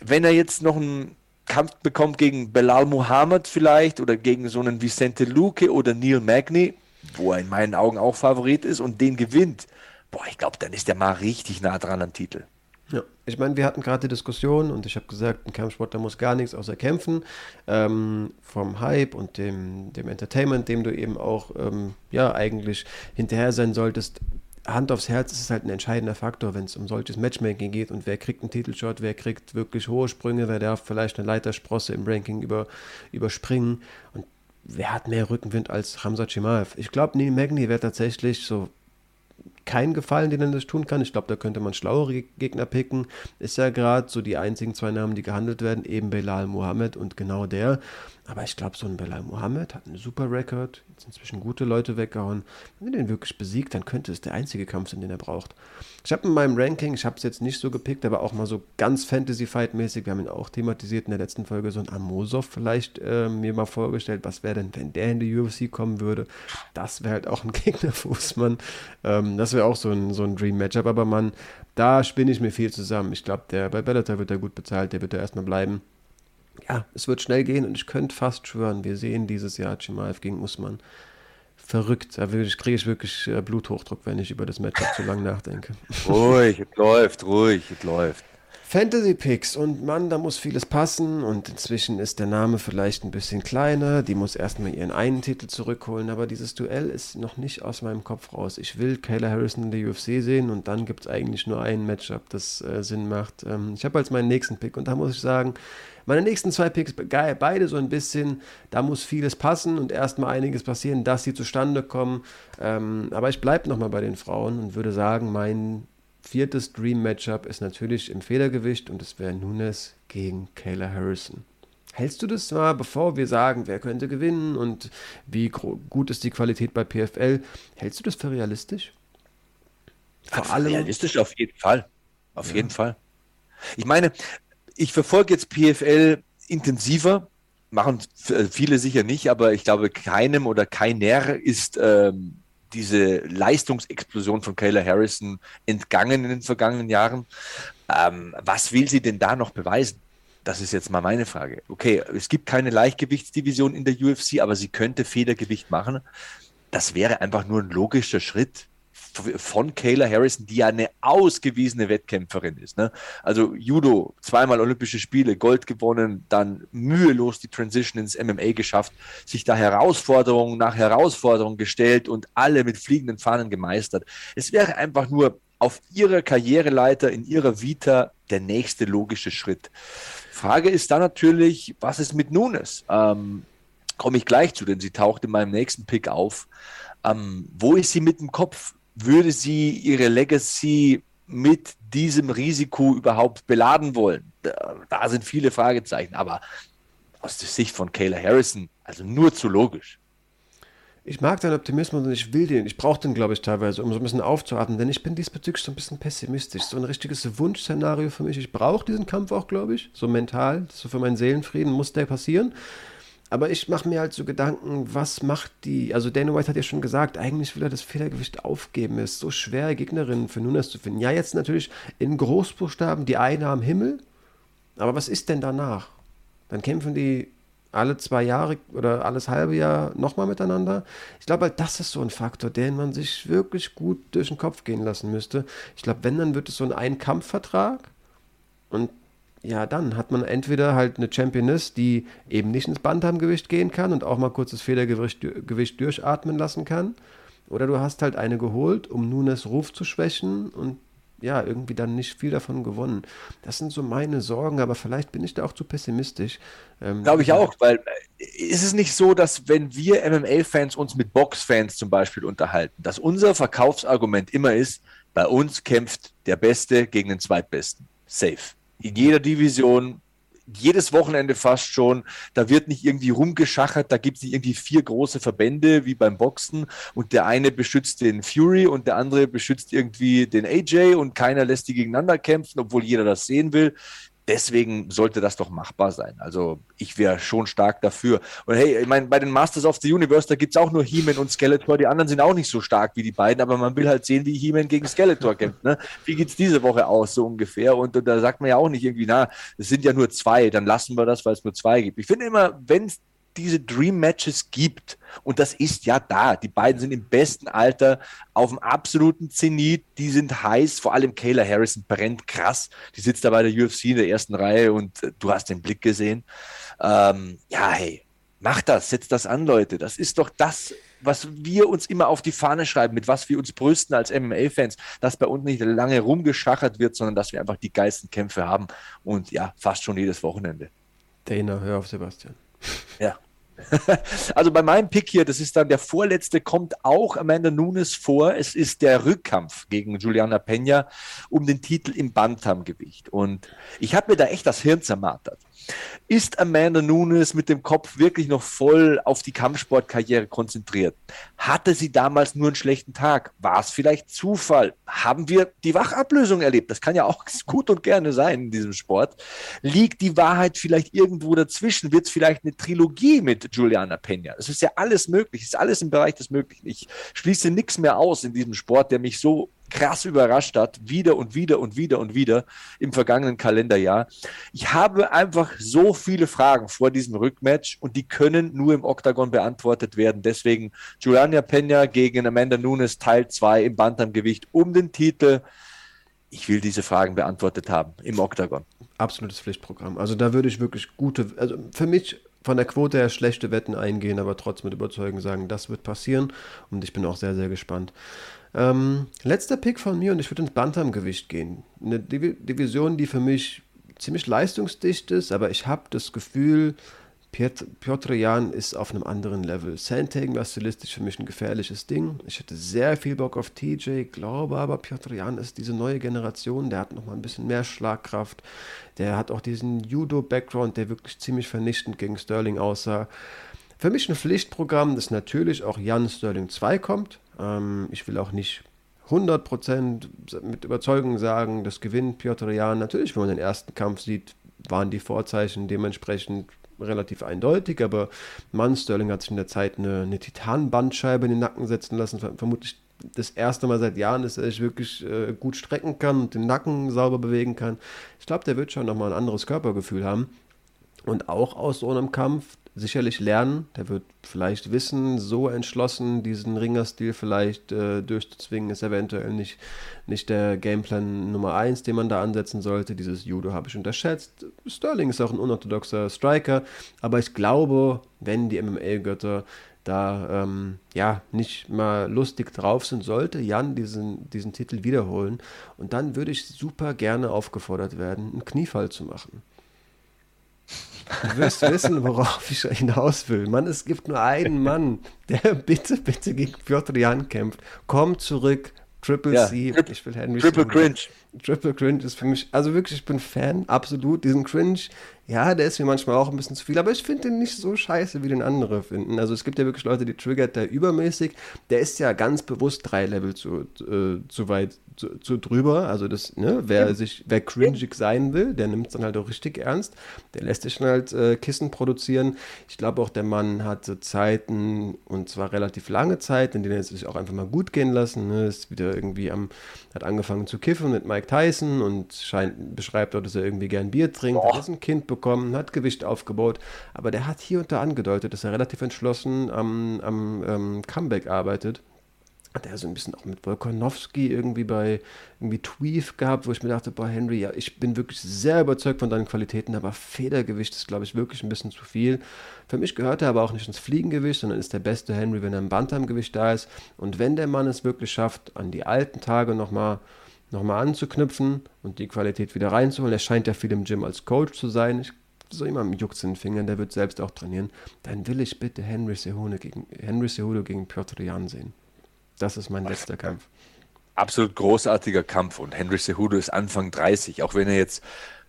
Wenn er jetzt noch einen Kampf bekommt gegen Belal Muhammad vielleicht oder gegen so einen Vicente Luque oder Neil Magny, wo er in meinen Augen auch Favorit ist und den gewinnt, boah, ich glaube, dann ist er mal richtig nah dran am Titel. Ja, ich meine, wir hatten gerade die Diskussion und ich habe gesagt, ein Kampfsportler muss gar nichts außer kämpfen. Ähm, vom Hype und dem, dem Entertainment, dem du eben auch ähm, ja eigentlich hinterher sein solltest. Hand aufs Herz ist es halt ein entscheidender Faktor, wenn es um solches Matchmaking geht und wer kriegt einen Titelshot, wer kriegt wirklich hohe Sprünge, wer darf vielleicht eine Leitersprosse im Ranking über, überspringen und wer hat mehr Rückenwind als Hamza Chimaev. Ich glaube, Neil Magny wäre tatsächlich so keinen Gefallen, den er das tun kann. Ich glaube, da könnte man schlauere Gegner picken. Ist ja gerade so die einzigen zwei Namen, die gehandelt werden, eben Belal Mohammed und genau der. Aber ich glaube, so ein Belal Mohammed hat einen super Rekord, jetzt inzwischen gute Leute weggehauen. Wenn er den wirklich besiegt, dann könnte es der einzige Kampf sein, den er braucht. Ich habe in meinem Ranking, ich habe es jetzt nicht so gepickt, aber auch mal so ganz Fantasy-Fight-mäßig, wir haben ihn auch thematisiert in der letzten Folge, so ein Amosov vielleicht äh, mir mal vorgestellt, was wäre denn, wenn der in die UFC kommen würde. Das wäre halt auch ein Gegner für Usman. Ähm, das wäre auch so ein, so ein Dream-Matchup, aber man, da spinne ich mir viel zusammen. Ich glaube, der bei Bellator wird er gut bezahlt, der wird da erstmal bleiben ja, es wird schnell gehen und ich könnte fast schwören, wir sehen dieses Jahr Chimaev gegen Usman. Verrückt. Da kriege ich wirklich äh, Bluthochdruck, wenn ich über das Matchup zu lange nachdenke. Ruhig, es läuft, ruhig, es läuft. Fantasy Picks und Mann, da muss vieles passen und inzwischen ist der Name vielleicht ein bisschen kleiner. Die muss erstmal ihren einen Titel zurückholen, aber dieses Duell ist noch nicht aus meinem Kopf raus. Ich will Kayla Harrison in der UFC sehen und dann gibt es eigentlich nur ein Matchup, das äh, Sinn macht. Ähm, ich habe als meinen nächsten Pick und da muss ich sagen, meine nächsten zwei Picks, geil, beide so ein bisschen, da muss vieles passen und erstmal einiges passieren, dass sie zustande kommen. Ähm, aber ich bleibe nochmal bei den Frauen und würde sagen, mein viertes Dream-Matchup ist natürlich im Federgewicht und es wäre Nunes gegen Kayla Harrison. Hältst du das mal, bevor wir sagen, wer könnte gewinnen und wie gut ist die Qualität bei PFL, hältst du das für realistisch? Vor allem. Realistisch auf jeden Fall. Auf ja. jeden Fall. Ich meine, ich verfolge jetzt PFL intensiver, machen viele sicher nicht, aber ich glaube, keinem oder keiner ist ähm, diese Leistungsexplosion von Kayla Harrison entgangen in den vergangenen Jahren. Ähm, was will sie denn da noch beweisen? Das ist jetzt mal meine Frage. Okay, es gibt keine Leichtgewichtsdivision in der UFC, aber sie könnte Federgewicht machen. Das wäre einfach nur ein logischer Schritt von Kayla Harrison, die ja eine ausgewiesene Wettkämpferin ist. Ne? Also Judo, zweimal Olympische Spiele, Gold gewonnen, dann mühelos die Transition ins MMA geschafft, sich da Herausforderungen nach Herausforderungen gestellt und alle mit fliegenden Fahnen gemeistert. Es wäre einfach nur auf ihrer Karriereleiter, in ihrer Vita der nächste logische Schritt. Frage ist dann natürlich, was ist mit Nunes? Ähm, Komme ich gleich zu, denn sie taucht in meinem nächsten Pick auf. Ähm, wo ist sie mit dem Kopf? Würde sie ihre Legacy mit diesem Risiko überhaupt beladen wollen? Da, da sind viele Fragezeichen, aber aus der Sicht von Kayla Harrison, also nur zu logisch. Ich mag deinen Optimismus und ich will den. Ich brauche den, glaube ich, teilweise, um so ein bisschen aufzuatmen, denn ich bin diesbezüglich so ein bisschen pessimistisch. So ein richtiges Wunschszenario für mich. Ich brauche diesen Kampf auch, glaube ich, so mental, so für meinen Seelenfrieden muss der passieren. Aber ich mache mir halt so Gedanken, was macht die, also Dana White hat ja schon gesagt, eigentlich will er das Fehlergewicht aufgeben. Es ist so schwer, Gegnerinnen für Nunes zu finden. Ja, jetzt natürlich in Großbuchstaben die eine am Himmel, aber was ist denn danach? Dann kämpfen die alle zwei Jahre oder alles halbe Jahr nochmal miteinander. Ich glaube halt, das ist so ein Faktor, den man sich wirklich gut durch den Kopf gehen lassen müsste. Ich glaube, wenn, dann wird es so ein Ein-Kampf-Vertrag und ja, dann hat man entweder halt eine Championess, die eben nicht ins Bantamgewicht gehen kann und auch mal kurz das Federgewicht Gewicht durchatmen lassen kann. Oder du hast halt eine geholt, um Nunes Ruf zu schwächen und ja, irgendwie dann nicht viel davon gewonnen. Das sind so meine Sorgen, aber vielleicht bin ich da auch zu pessimistisch. Ähm, Glaube ich auch, weil äh, ist es nicht so, dass wenn wir MMA-Fans uns mit Box-Fans zum Beispiel unterhalten, dass unser Verkaufsargument immer ist, bei uns kämpft der Beste gegen den Zweitbesten. Safe in jeder Division, jedes Wochenende fast schon. Da wird nicht irgendwie rumgeschachert, da gibt es nicht irgendwie vier große Verbände wie beim Boxen und der eine beschützt den Fury und der andere beschützt irgendwie den AJ und keiner lässt die gegeneinander kämpfen, obwohl jeder das sehen will deswegen sollte das doch machbar sein. Also ich wäre schon stark dafür. Und hey, ich meine, bei den Masters of the Universe, da gibt es auch nur He-Man und Skeletor. Die anderen sind auch nicht so stark wie die beiden, aber man will halt sehen, wie He-Man gegen Skeletor kämpft. Ne? Wie es diese Woche aus, so ungefähr? Und, und da sagt man ja auch nicht irgendwie, na, es sind ja nur zwei, dann lassen wir das, weil es nur zwei gibt. Ich finde immer, wenn diese Dream Matches gibt. Und das ist ja da. Die beiden sind im besten Alter auf dem absoluten Zenit. Die sind heiß. Vor allem Kayla Harrison brennt krass. Die sitzt da bei der UFC in der ersten Reihe und äh, du hast den Blick gesehen. Ähm, ja, hey, mach das, setz das an, Leute. Das ist doch das, was wir uns immer auf die Fahne schreiben, mit was wir uns brüsten als MMA-Fans, dass bei uns nicht lange rumgeschachert wird, sondern dass wir einfach die geilsten Kämpfe haben. Und ja, fast schon jedes Wochenende. Dana, hör auf Sebastian. Ja. Also bei meinem Pick hier, das ist dann der vorletzte, kommt auch Amanda Nunes vor. Es ist der Rückkampf gegen Juliana Peña um den Titel im Bantamgewicht. Und ich habe mir da echt das Hirn zermartert. Ist Amanda Nunes mit dem Kopf wirklich noch voll auf die Kampfsportkarriere konzentriert? Hatte sie damals nur einen schlechten Tag? War es vielleicht Zufall? Haben wir die Wachablösung erlebt? Das kann ja auch gut und gerne sein in diesem Sport. Liegt die Wahrheit vielleicht irgendwo dazwischen? Wird es vielleicht eine Trilogie mit Juliana Peña? Das ist ja alles möglich, ist alles im Bereich des Möglichen. Ich schließe nichts mehr aus in diesem Sport, der mich so krass überrascht hat, wieder und wieder und wieder und wieder im vergangenen Kalenderjahr. Ich habe einfach so viele Fragen vor diesem Rückmatch und die können nur im Oktagon beantwortet werden. Deswegen Juliana Pena gegen Amanda Nunes Teil 2 im Bantamgewicht um den Titel. ich will diese Fragen beantwortet haben im Oktagon. Absolutes Pflichtprogramm. Also da würde ich wirklich gute, also für mich von der Quote her schlechte Wetten eingehen, aber trotzdem mit Überzeugung sagen, das wird passieren und ich bin auch sehr, sehr gespannt. Ähm, letzter Pick von mir und ich würde ins Bantamgewicht gehen. Eine Division, die für mich ziemlich leistungsdicht ist, aber ich habe das Gefühl, Piotr Jan ist auf einem anderen Level. Sandhagen war stilistisch für mich ein gefährliches Ding. Ich hatte sehr viel Bock auf TJ, glaube aber, Piotr Jan ist diese neue Generation, der hat nochmal ein bisschen mehr Schlagkraft. Der hat auch diesen Judo-Background, der wirklich ziemlich vernichtend gegen Sterling aussah. Für mich ein Pflichtprogramm, dass natürlich auch Jan Sterling 2 kommt. Ähm, ich will auch nicht 100% mit Überzeugung sagen, das gewinnt Piotr Jan. Natürlich, wenn man den ersten Kampf sieht, waren die Vorzeichen dementsprechend relativ eindeutig, aber Mann, Sterling hat sich in der Zeit eine, eine Titanbandscheibe in den Nacken setzen lassen. Vermutlich das erste Mal seit Jahren, dass er sich wirklich äh, gut strecken kann und den Nacken sauber bewegen kann. Ich glaube, der wird schon nochmal ein anderes Körpergefühl haben. Und auch aus so einem Kampf sicherlich lernen. Der wird vielleicht wissen, so entschlossen diesen Ringerstil vielleicht äh, durchzuzwingen, ist eventuell nicht, nicht der Gameplan Nummer 1, den man da ansetzen sollte. Dieses Judo habe ich unterschätzt. Sterling ist auch ein unorthodoxer Striker, aber ich glaube, wenn die MMA-Götter da ähm, ja nicht mal lustig drauf sind, sollte Jan diesen, diesen Titel wiederholen. Und dann würde ich super gerne aufgefordert werden, einen Kniefall zu machen. Du wirst wissen, worauf ich hinaus will. Mann, es gibt nur einen Mann, der bitte, bitte gegen Piotr Jan kämpft. Komm zurück, Triple ja, C. ich will Henry Triple Cringe. Triple Cringe ist für mich, also wirklich, ich bin Fan, absolut. Diesen Cringe, ja, der ist mir manchmal auch ein bisschen zu viel, aber ich finde den nicht so scheiße, wie den andere finden. Also es gibt ja wirklich Leute, die triggert der übermäßig. Der ist ja ganz bewusst drei Level zu, äh, zu weit zu, zu, drüber. Also das, ne, wer sich, wer cringig sein will, der nimmt es dann halt auch richtig ernst. Der lässt sich dann halt äh, Kissen produzieren. Ich glaube auch, der Mann hatte Zeiten, und zwar relativ lange Zeit, in denen er sich auch einfach mal gut gehen lassen. Ne? Ist wieder irgendwie am, hat angefangen zu kiffen mit Mike Tyson und scheint, beschreibt dort, dass er irgendwie gern Bier trinkt, Boah. hat ein Kind bekommen, hat Gewicht aufgebaut. Aber der hat hier und da angedeutet, dass er relativ entschlossen am, am ähm, Comeback arbeitet hat er so ein bisschen auch mit Wolkonowski irgendwie bei irgendwie Tweef gehabt, wo ich mir dachte, boah, Henry, ja, ich bin wirklich sehr überzeugt von deinen Qualitäten, aber Federgewicht ist, glaube ich, wirklich ein bisschen zu viel. Für mich gehört er aber auch nicht ins Fliegengewicht, sondern ist der beste Henry, wenn er im Bantamgewicht da ist. Und wenn der Mann es wirklich schafft, an die alten Tage nochmal noch mal anzuknüpfen und die Qualität wieder reinzuholen, er scheint ja viel im Gym als Coach zu sein, ich so jemandem juckt in den Fingern, der wird selbst auch trainieren, dann will ich bitte Henry Cejudo gegen, Henry Cejudo gegen Piotr Jan sehen. Das ist mein letzter Kampf. Absolut großartiger Kampf und Henry Cejudo ist Anfang 30, auch wenn er jetzt,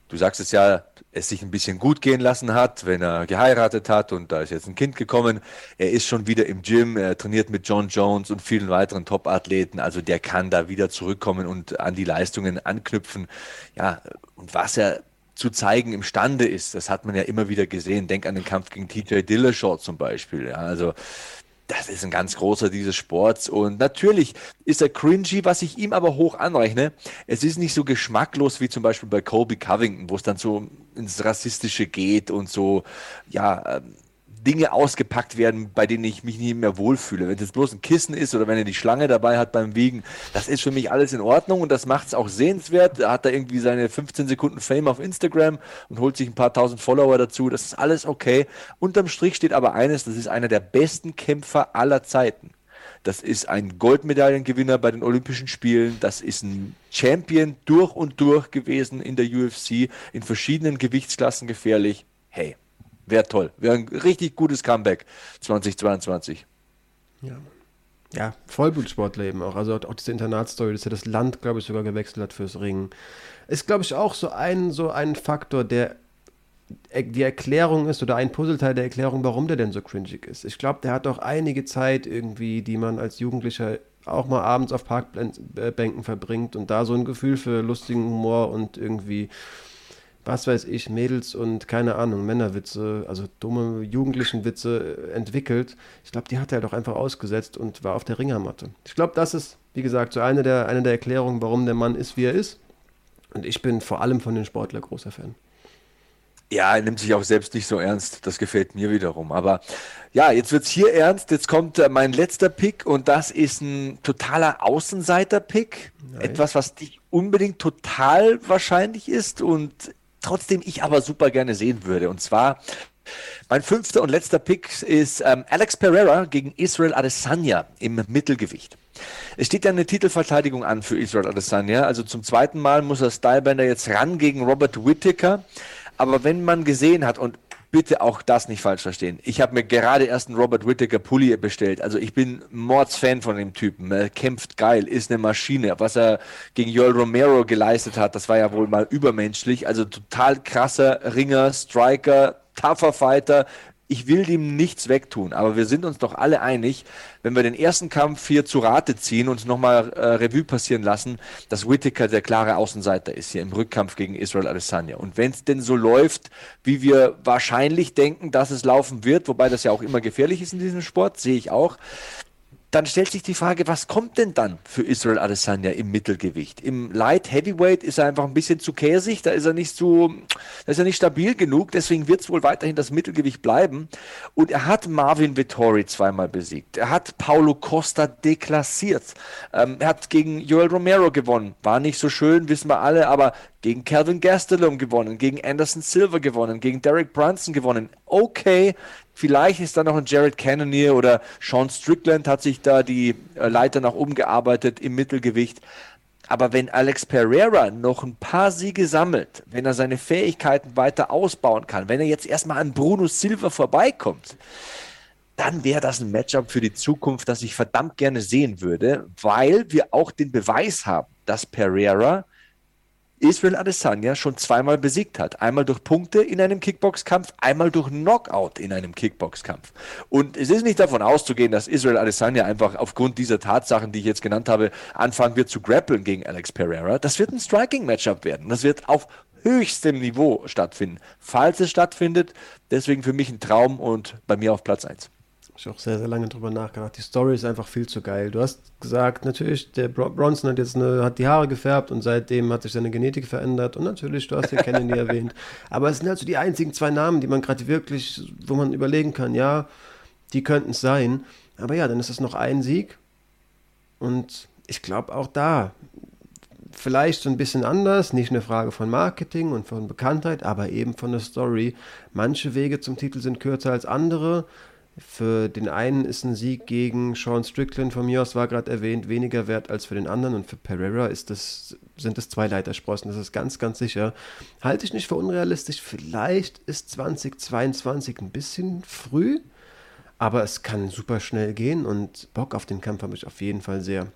du sagst es ja, es sich ein bisschen gut gehen lassen hat, wenn er geheiratet hat und da ist jetzt ein Kind gekommen. Er ist schon wieder im Gym, er trainiert mit John Jones und vielen weiteren Top-Athleten, also der kann da wieder zurückkommen und an die Leistungen anknüpfen. Ja, und was er zu zeigen imstande ist, das hat man ja immer wieder gesehen. Denk an den Kampf gegen TJ Dillashaw zum Beispiel. Ja, also das ist ein ganz großer dieses Sports und natürlich ist er cringy, was ich ihm aber hoch anrechne. Es ist nicht so geschmacklos wie zum Beispiel bei Colby Covington, wo es dann so ins Rassistische geht und so, ja, ähm, Dinge ausgepackt werden, bei denen ich mich nicht mehr wohlfühle. Wenn es bloß ein Kissen ist oder wenn er die Schlange dabei hat beim Wiegen, das ist für mich alles in Ordnung und das macht es auch sehenswert. Da hat er irgendwie seine 15 Sekunden Fame auf Instagram und holt sich ein paar tausend Follower dazu. Das ist alles okay. Unterm Strich steht aber eines, das ist einer der besten Kämpfer aller Zeiten. Das ist ein Goldmedaillengewinner bei den Olympischen Spielen. Das ist ein Champion durch und durch gewesen in der UFC, in verschiedenen Gewichtsklassen gefährlich. Hey, Wäre toll. Wäre ein richtig gutes Comeback 2022. Ja. Ja, Vollblutsportler eben auch. Also auch diese Internatsstory, dass er das Land, glaube ich, sogar gewechselt hat fürs Ringen. Ist, glaube ich, auch so ein, so ein Faktor, der die Erklärung ist oder ein Puzzleteil der Erklärung, warum der denn so cringig ist. Ich glaube, der hat auch einige Zeit irgendwie, die man als Jugendlicher auch mal abends auf Parkbänken verbringt und da so ein Gefühl für lustigen Humor und irgendwie was weiß ich, Mädels und keine Ahnung, Männerwitze, also dumme jugendlichen Witze entwickelt. Ich glaube, die hat er doch einfach ausgesetzt und war auf der Ringermatte. Ich glaube, das ist, wie gesagt, so eine der, eine der Erklärungen, warum der Mann ist, wie er ist. Und ich bin vor allem von den Sportler großer Fan. Ja, er nimmt sich auch selbst nicht so ernst. Das gefällt mir wiederum. Aber ja, jetzt wird es hier ernst. Jetzt kommt äh, mein letzter Pick und das ist ein totaler Außenseiter-Pick. Etwas, was nicht unbedingt total wahrscheinlich ist und trotzdem ich aber super gerne sehen würde. Und zwar mein fünfter und letzter Pick ist ähm, Alex Pereira gegen Israel Adesanya im Mittelgewicht. Es steht ja eine Titelverteidigung an für Israel Adesanya. Also zum zweiten Mal muss er Stylebender jetzt ran gegen Robert Whittaker. Aber wenn man gesehen hat, und bitte auch das nicht falsch verstehen. Ich habe mir gerade erst einen Robert Whittaker Pulli bestellt. Also ich bin Mordsfan von dem Typen. Er kämpft geil, ist eine Maschine. Was er gegen Joel Romero geleistet hat, das war ja wohl mal übermenschlich. Also total krasser Ringer, Striker, tougher Fighter, ich will dem nichts wegtun, aber wir sind uns doch alle einig, wenn wir den ersten Kampf hier zu Rate ziehen und nochmal äh, Revue passieren lassen, dass Whittaker der klare Außenseiter ist hier im Rückkampf gegen Israel Adesanya. Und wenn es denn so läuft, wie wir wahrscheinlich denken, dass es laufen wird, wobei das ja auch immer gefährlich ist in diesem Sport, sehe ich auch, dann stellt sich die Frage, was kommt denn dann für Israel Adesanya im Mittelgewicht? Im Light Heavyweight ist er einfach ein bisschen zu käsig, da ist er nicht so, da ist er nicht stabil genug, deswegen wird es wohl weiterhin das Mittelgewicht bleiben. Und er hat Marvin Vittori zweimal besiegt. Er hat Paulo Costa deklassiert. Ähm, er hat gegen Joel Romero gewonnen. War nicht so schön, wissen wir alle, aber gegen Calvin Gastelum gewonnen, gegen Anderson Silver gewonnen, gegen Derek Brunson gewonnen. Okay, vielleicht ist da noch ein Jared Cannonier oder Sean Strickland hat sich da die äh, Leiter nach oben gearbeitet im Mittelgewicht. Aber wenn Alex Pereira noch ein paar Siege sammelt, wenn er seine Fähigkeiten weiter ausbauen kann, wenn er jetzt erstmal an Bruno Silva vorbeikommt, dann wäre das ein Matchup für die Zukunft, das ich verdammt gerne sehen würde, weil wir auch den Beweis haben, dass Pereira Israel Adesanya schon zweimal besiegt hat. Einmal durch Punkte in einem Kickboxkampf, einmal durch Knockout in einem Kickboxkampf. Und es ist nicht davon auszugehen, dass Israel Adesanya einfach aufgrund dieser Tatsachen, die ich jetzt genannt habe, anfangen wird zu grappeln gegen Alex Pereira. Das wird ein Striking-Matchup werden. Das wird auf höchstem Niveau stattfinden. Falls es stattfindet, deswegen für mich ein Traum und bei mir auf Platz 1 ich auch sehr, sehr lange drüber nachgedacht. Die Story ist einfach viel zu geil. Du hast gesagt, natürlich, der Bronson hat jetzt eine, hat die Haare gefärbt und seitdem hat sich seine Genetik verändert. Und natürlich, du hast den Kennedy erwähnt. Aber es sind halt so die einzigen zwei Namen, die man gerade wirklich, wo man überlegen kann, ja, die könnten es sein. Aber ja, dann ist es noch ein Sieg. Und ich glaube auch da, vielleicht so ein bisschen anders, nicht eine Frage von Marketing und von Bekanntheit, aber eben von der Story. Manche Wege zum Titel sind kürzer als andere. Für den einen ist ein Sieg gegen Sean Strickland von mir aus, war gerade erwähnt, weniger wert als für den anderen. Und für Pereira ist das, sind es zwei Leitersprossen, das ist ganz, ganz sicher. Halte ich nicht für unrealistisch. Vielleicht ist 2022 ein bisschen früh, aber es kann super schnell gehen und Bock auf den Kampf habe ich auf jeden Fall sehr.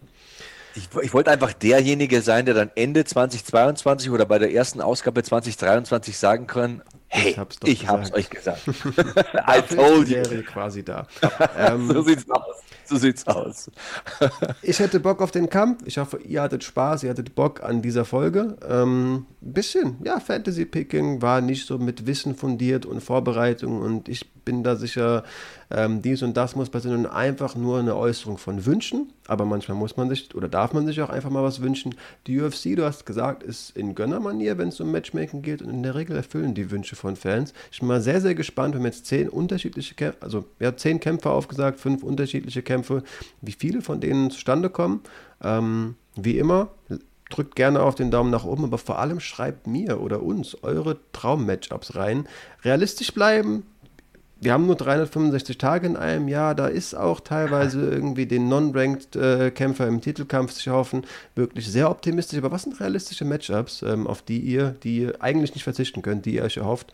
Ich, ich, wollte einfach derjenige sein, der dann Ende 2022 oder bei der ersten Ausgabe 2023 sagen kann, Hey, ich hab's, ich hab's euch gesagt. I told you. quasi da. ähm, so sieht's aus. So sieht's aus. ich hätte Bock auf den Kampf. Ich hoffe, ihr hattet Spaß, ihr hattet Bock an dieser Folge. Ähm, bisschen, ja, Fantasy-Picking war nicht so mit Wissen fundiert und Vorbereitung und ich bin da sicher, ähm, dies und das muss passieren und einfach nur eine Äußerung von Wünschen. Aber manchmal muss man sich oder darf man sich auch einfach mal was wünschen. Die UFC, du hast gesagt, ist in Gönnermanier, wenn es um Matchmaking geht und in der Regel erfüllen die Wünsche von Fans. Ich bin mal sehr, sehr gespannt, wir haben jetzt zehn unterschiedliche Kämpfe, also ja, zehn Kämpfer aufgesagt, fünf unterschiedliche Kämpfe, wie viele von denen zustande kommen. Ähm, wie immer, drückt gerne auf den Daumen nach oben, aber vor allem schreibt mir oder uns eure Traum-Matchups rein. Realistisch bleiben, wir haben nur 365 Tage in einem Jahr, da ist auch teilweise irgendwie den Non-Ranked-Kämpfer im Titelkampf zu hoffen, wirklich sehr optimistisch. Aber was sind realistische Matchups, ähm, auf die ihr, die ihr eigentlich nicht verzichten könnt, die ihr euch erhofft?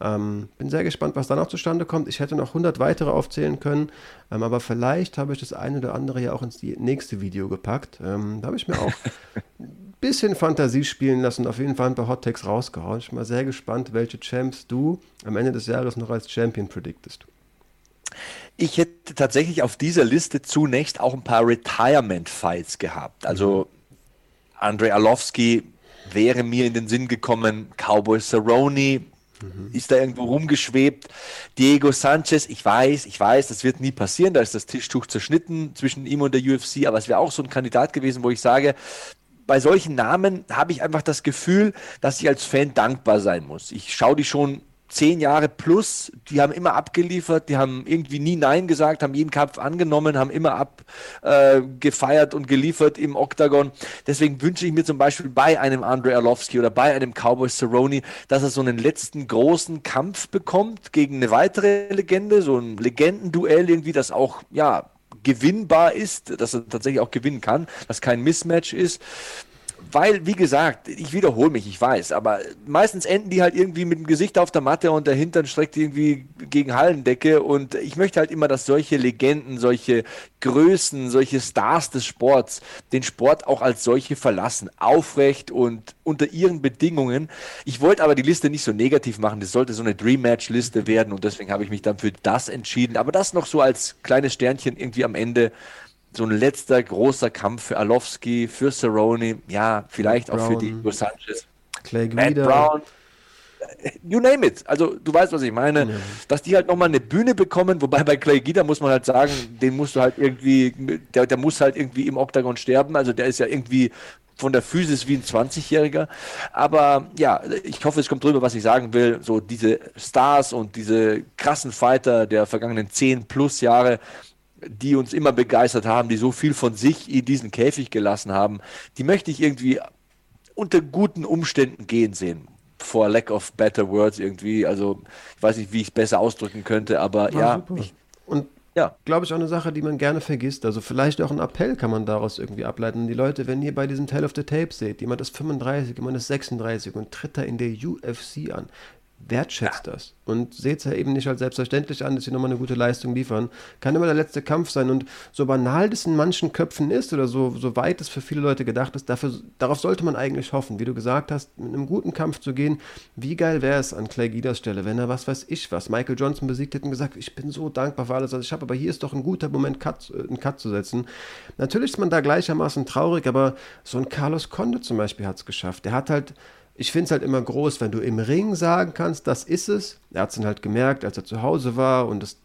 Ähm, bin sehr gespannt, was da noch zustande kommt. Ich hätte noch 100 weitere aufzählen können, ähm, aber vielleicht habe ich das eine oder andere ja auch ins nächste Video gepackt. Ähm, da habe ich mir auch bisschen Fantasie spielen lassen und auf jeden Fall ein paar Hot Takes rausgehauen. Ich bin mal sehr gespannt, welche Champs du am Ende des Jahres noch als Champion prediktest. Ich hätte tatsächlich auf dieser Liste zunächst auch ein paar Retirement-Fights gehabt. Also Andrei Arlovski wäre mir in den Sinn gekommen, Cowboy Cerrone mhm. ist da irgendwo rumgeschwebt. Diego Sanchez, ich weiß, ich weiß, das wird nie passieren, da ist das Tischtuch zerschnitten zwischen ihm und der UFC, aber es wäre auch so ein Kandidat gewesen, wo ich sage, bei solchen Namen habe ich einfach das Gefühl, dass ich als Fan dankbar sein muss. Ich schaue die schon zehn Jahre plus, die haben immer abgeliefert, die haben irgendwie nie Nein gesagt, haben jeden Kampf angenommen, haben immer abgefeiert äh, und geliefert im Oktagon. Deswegen wünsche ich mir zum Beispiel bei einem Andre Arlovski oder bei einem Cowboy Cerrone, dass er so einen letzten großen Kampf bekommt gegen eine weitere Legende, so ein Legendenduell irgendwie, das auch, ja, gewinnbar ist, dass er tatsächlich auch gewinnen kann, dass kein Mismatch ist weil, wie gesagt, ich wiederhole mich, ich weiß, aber meistens enden die halt irgendwie mit dem Gesicht auf der Matte und der Hintern streckt irgendwie gegen Hallendecke und ich möchte halt immer, dass solche Legenden, solche Größen, solche Stars des Sports den Sport auch als solche verlassen, aufrecht und unter ihren Bedingungen. Ich wollte aber die Liste nicht so negativ machen, das sollte so eine Dream Match Liste werden und deswegen habe ich mich dann für das entschieden, aber das noch so als kleines Sternchen irgendwie am Ende so ein letzter großer Kampf für Alowski, für Cerrone, ja, vielleicht Matt auch Brown, für Diego Sanchez. Clay Matt Brown, you name it. Also du weißt, was ich meine. Ja. Dass die halt nochmal eine Bühne bekommen, wobei bei Clay Guida muss man halt sagen, den musst du halt irgendwie, der, der muss halt irgendwie im Oktagon sterben. Also der ist ja irgendwie von der Physis wie ein 20-Jähriger. Aber ja, ich hoffe, es kommt drüber, was ich sagen will. So diese Stars und diese krassen Fighter der vergangenen 10 plus Jahre, die uns immer begeistert haben, die so viel von sich in diesen Käfig gelassen haben, die möchte ich irgendwie unter guten Umständen gehen sehen. For lack of better words irgendwie. Also ich weiß nicht, wie ich es besser ausdrücken könnte, aber War ja. Ich, und ja. glaube ich, auch eine Sache, die man gerne vergisst. Also vielleicht auch ein Appell kann man daraus irgendwie ableiten. Die Leute, wenn ihr bei diesem Tale of the Tape seht, jemand ist 35, jemand ist 36 und tritt da in der UFC an wertschätzt ja. das und seht es ja eben nicht als selbstverständlich an, dass sie nochmal eine gute Leistung liefern. Kann immer der letzte Kampf sein und so banal das in manchen Köpfen ist oder so, so weit es für viele Leute gedacht ist, dafür, darauf sollte man eigentlich hoffen, wie du gesagt hast, mit einem guten Kampf zu gehen. Wie geil wäre es an Clay Guidas Stelle, wenn er was weiß ich was, Michael Johnson besiegt hätte und gesagt, ich bin so dankbar für alles, was ich habe, aber hier ist doch ein guter Moment, Cut, äh, einen Cut zu setzen. Natürlich ist man da gleichermaßen traurig, aber so ein Carlos Conde zum Beispiel hat es geschafft. Der hat halt ich finde es halt immer groß, wenn du im Ring sagen kannst, das ist es. Er hat es dann halt gemerkt, als er zu Hause war und das,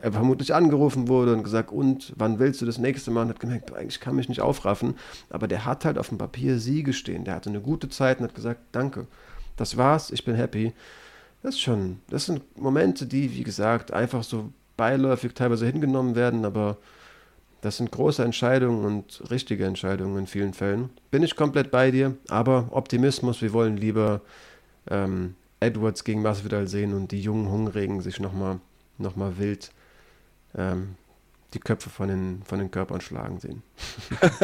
er vermutlich angerufen wurde und gesagt, und wann willst du das nächste Mal? Und hat gemerkt, eigentlich kann mich nicht aufraffen. Aber der hat halt auf dem Papier Siege stehen. Der hatte eine gute Zeit und hat gesagt, danke. Das war's, ich bin happy. Das ist schon, das sind Momente, die, wie gesagt, einfach so beiläufig teilweise hingenommen werden, aber das sind große Entscheidungen und richtige Entscheidungen in vielen Fällen. Bin ich komplett bei dir, aber Optimismus, wir wollen lieber ähm, Edwards gegen Masvidal sehen und die jungen Hungrigen sich nochmal noch mal wild ähm, die Köpfe von den, von den Körpern schlagen sehen.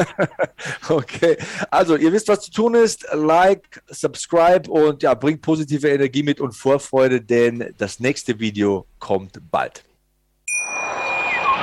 okay, also ihr wisst, was zu tun ist. Like, subscribe und ja, bringt positive Energie mit und Vorfreude, denn das nächste Video kommt bald.